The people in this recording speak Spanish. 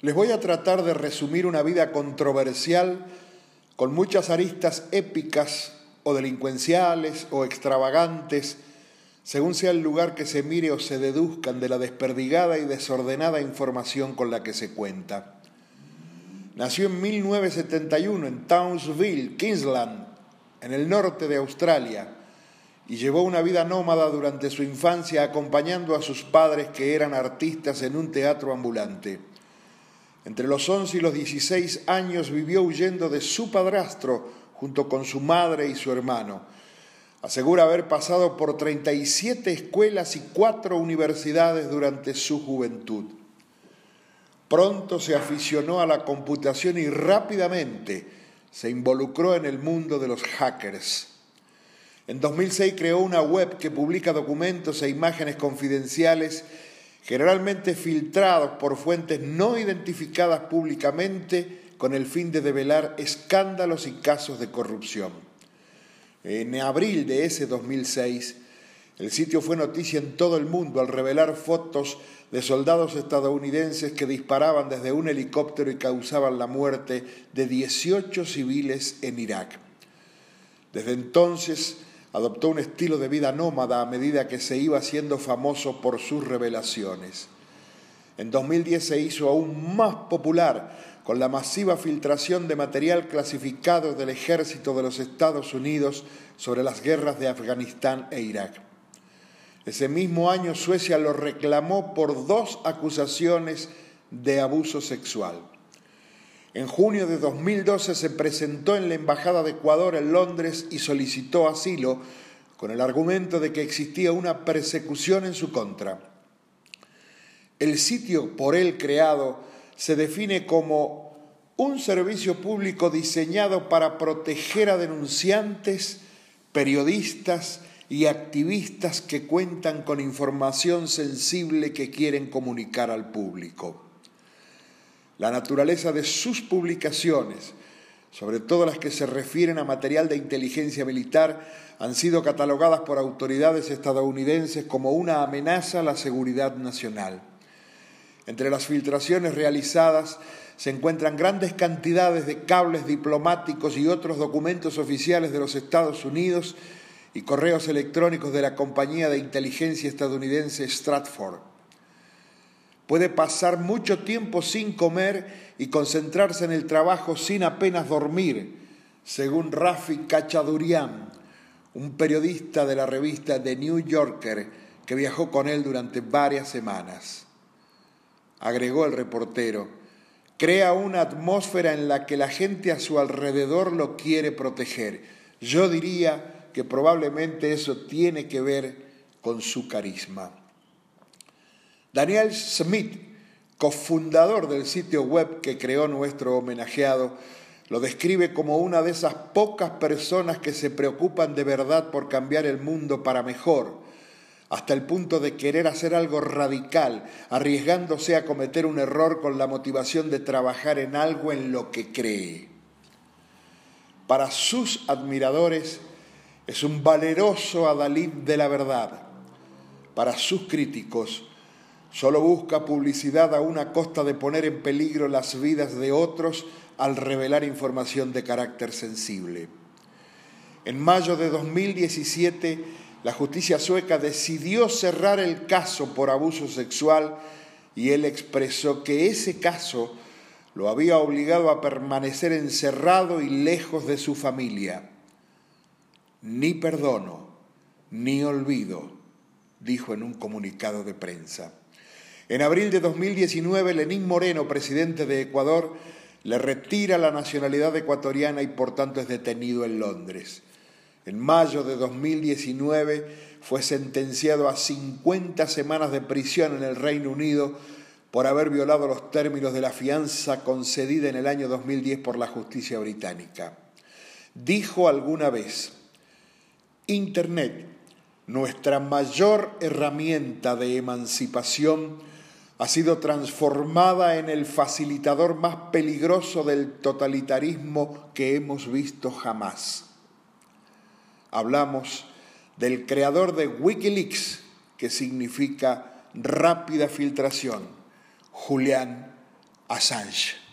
Les voy a tratar de resumir una vida controversial con muchas aristas épicas o delincuenciales o extravagantes, según sea el lugar que se mire o se deduzcan de la desperdigada y desordenada información con la que se cuenta. Nació en 1971 en Townsville, Queensland, en el norte de Australia, y llevó una vida nómada durante su infancia acompañando a sus padres que eran artistas en un teatro ambulante. Entre los 11 y los 16 años vivió huyendo de su padrastro junto con su madre y su hermano. Asegura haber pasado por 37 escuelas y cuatro universidades durante su juventud. Pronto se aficionó a la computación y rápidamente se involucró en el mundo de los hackers. En 2006 creó una web que publica documentos e imágenes confidenciales generalmente filtrados por fuentes no identificadas públicamente con el fin de develar escándalos y casos de corrupción. En abril de ese 2006, el sitio fue noticia en todo el mundo al revelar fotos de soldados estadounidenses que disparaban desde un helicóptero y causaban la muerte de 18 civiles en Irak. Desde entonces, adoptó un estilo de vida nómada a medida que se iba haciendo famoso por sus revelaciones. En 2010 se hizo aún más popular con la masiva filtración de material clasificado del ejército de los Estados Unidos sobre las guerras de Afganistán e Irak. Ese mismo año Suecia lo reclamó por dos acusaciones de abuso sexual. En junio de 2012 se presentó en la Embajada de Ecuador en Londres y solicitó asilo con el argumento de que existía una persecución en su contra. El sitio por él creado se define como un servicio público diseñado para proteger a denunciantes, periodistas y activistas que cuentan con información sensible que quieren comunicar al público. La naturaleza de sus publicaciones, sobre todo las que se refieren a material de inteligencia militar, han sido catalogadas por autoridades estadounidenses como una amenaza a la seguridad nacional. Entre las filtraciones realizadas se encuentran grandes cantidades de cables diplomáticos y otros documentos oficiales de los Estados Unidos y correos electrónicos de la compañía de inteligencia estadounidense Stratford puede pasar mucho tiempo sin comer y concentrarse en el trabajo sin apenas dormir, según Rafi Kachadurian, un periodista de la revista The New Yorker que viajó con él durante varias semanas. Agregó el reportero, crea una atmósfera en la que la gente a su alrededor lo quiere proteger. Yo diría que probablemente eso tiene que ver con su carisma. Daniel Smith, cofundador del sitio web que creó nuestro homenajeado, lo describe como una de esas pocas personas que se preocupan de verdad por cambiar el mundo para mejor, hasta el punto de querer hacer algo radical, arriesgándose a cometer un error con la motivación de trabajar en algo en lo que cree. Para sus admiradores es un valeroso adalid de la verdad. Para sus críticos Solo busca publicidad a una costa de poner en peligro las vidas de otros al revelar información de carácter sensible. En mayo de 2017, la justicia sueca decidió cerrar el caso por abuso sexual y él expresó que ese caso lo había obligado a permanecer encerrado y lejos de su familia. Ni perdono, ni olvido, dijo en un comunicado de prensa. En abril de 2019, Lenín Moreno, presidente de Ecuador, le retira la nacionalidad ecuatoriana y por tanto es detenido en Londres. En mayo de 2019 fue sentenciado a 50 semanas de prisión en el Reino Unido por haber violado los términos de la fianza concedida en el año 2010 por la justicia británica. Dijo alguna vez, Internet, nuestra mayor herramienta de emancipación, ha sido transformada en el facilitador más peligroso del totalitarismo que hemos visto jamás. Hablamos del creador de Wikileaks, que significa rápida filtración, Julian Assange.